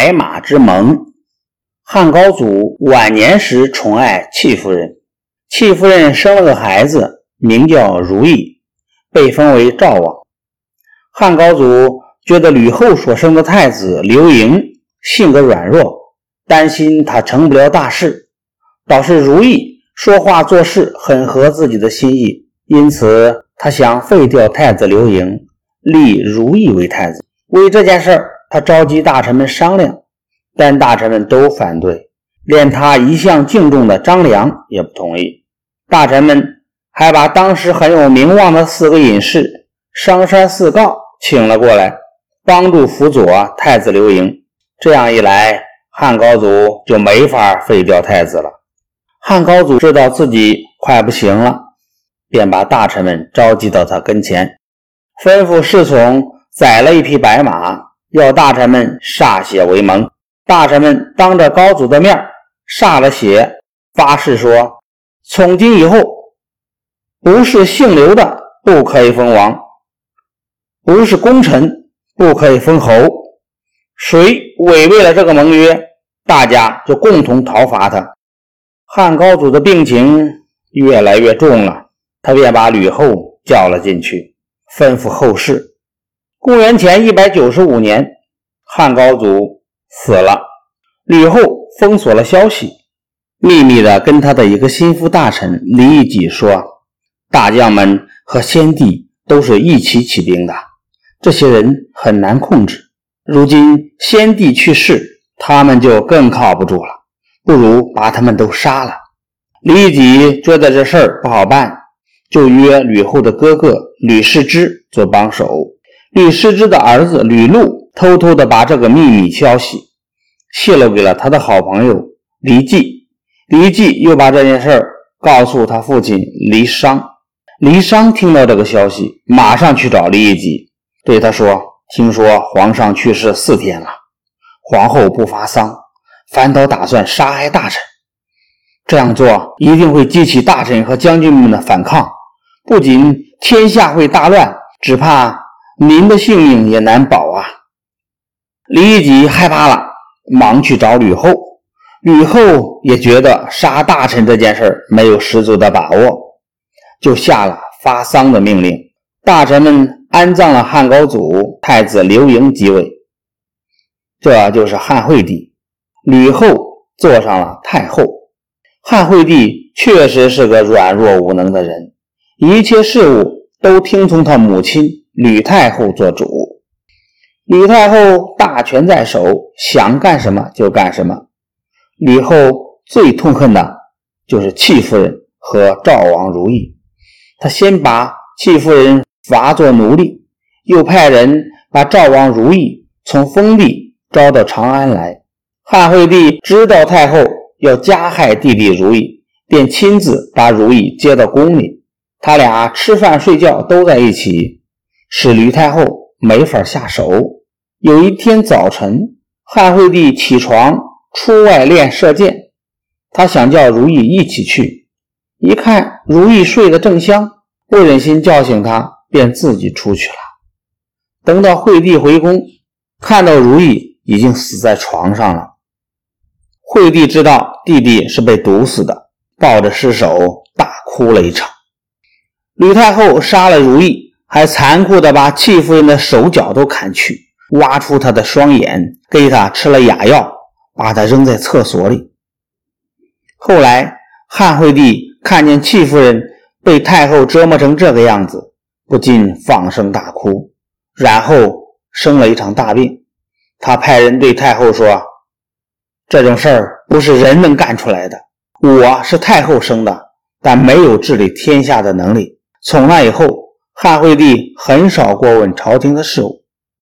白马之盟。汉高祖晚年时宠爱戚夫人，戚夫人生了个孩子，名叫如意，被封为赵王。汉高祖觉得吕后所生的太子刘盈性格软弱，担心他成不了大事，倒是如意说话做事很合自己的心意，因此他想废掉太子刘盈，立如意为太子。为这件事儿。他召集大臣们商量，但大臣们都反对，连他一向敬重的张良也不同意。大臣们还把当时很有名望的四个隐士商山四告请了过来，帮助辅佐太子刘盈。这样一来，汉高祖就没法废掉太子了。汉高祖知道自己快不行了，便把大臣们召集到他跟前，吩咐侍从宰了一匹白马。要大臣们歃血为盟，大臣们当着高祖的面歃了血，发誓说：从今以后，不是姓刘的不可以封王，不是功臣不可以封侯。谁违背了这个盟约，大家就共同讨伐他。汉高祖的病情越来越重了，他便把吕后叫了进去，吩咐后事。公元前一百九十五年，汉高祖死了，吕后封锁了消息，秘密的跟他的一个心腹大臣李义己说：“大将们和先帝都是一起起兵的，这些人很难控制。如今先帝去世，他们就更靠不住了，不如把他们都杀了。”李义己觉得这事儿不好办，就约吕后的哥哥吕氏之做帮手。吕师之的儿子吕禄偷偷地把这个秘密消息泄露给了他的好朋友李绩，李绩又把这件事告诉他父亲李商。李商听到这个消息，马上去找李义己，对他说：“听说皇上去世四天了，皇后不发丧，反倒打算杀害大臣。这样做一定会激起大臣和将军们的反抗，不仅天下会大乱，只怕……”您的性命也难保啊！李义己害怕了，忙去找吕后。吕后也觉得杀大臣这件事没有十足的把握，就下了发丧的命令。大臣们安葬了汉高祖，太子刘盈即位，这就是汉惠帝。吕后坐上了太后。汉惠帝确实是个软弱无能的人，一切事务都听从他母亲。吕太后做主，吕太后大权在手，想干什么就干什么。吕后最痛恨的就是戚夫人和赵王如意。她先把戚夫人罚做奴隶，又派人把赵王如意从封地招到长安来。汉惠帝知道太后要加害弟弟如意，便亲自把如意接到宫里，他俩吃饭睡觉都在一起。使吕太后没法下手。有一天早晨，汉惠帝起床出外练射箭，他想叫如意一起去，一看如意睡得正香，不忍心叫醒他，便自己出去了。等到惠帝回宫，看到如意已经死在床上了。惠帝知道弟弟是被毒死的，抱着尸首大哭了一场。吕太后杀了如意。还残酷地把戚夫人的手脚都砍去，挖出她的双眼，给她吃了哑药，把她扔在厕所里。后来汉惠帝看见戚夫人被太后折磨成这个样子，不禁放声大哭，然后生了一场大病。他派人对太后说：“这种事儿不是人能干出来的。我是太后生的，但没有治理天下的能力。从那以后。”汉惠帝很少过问朝廷的事务。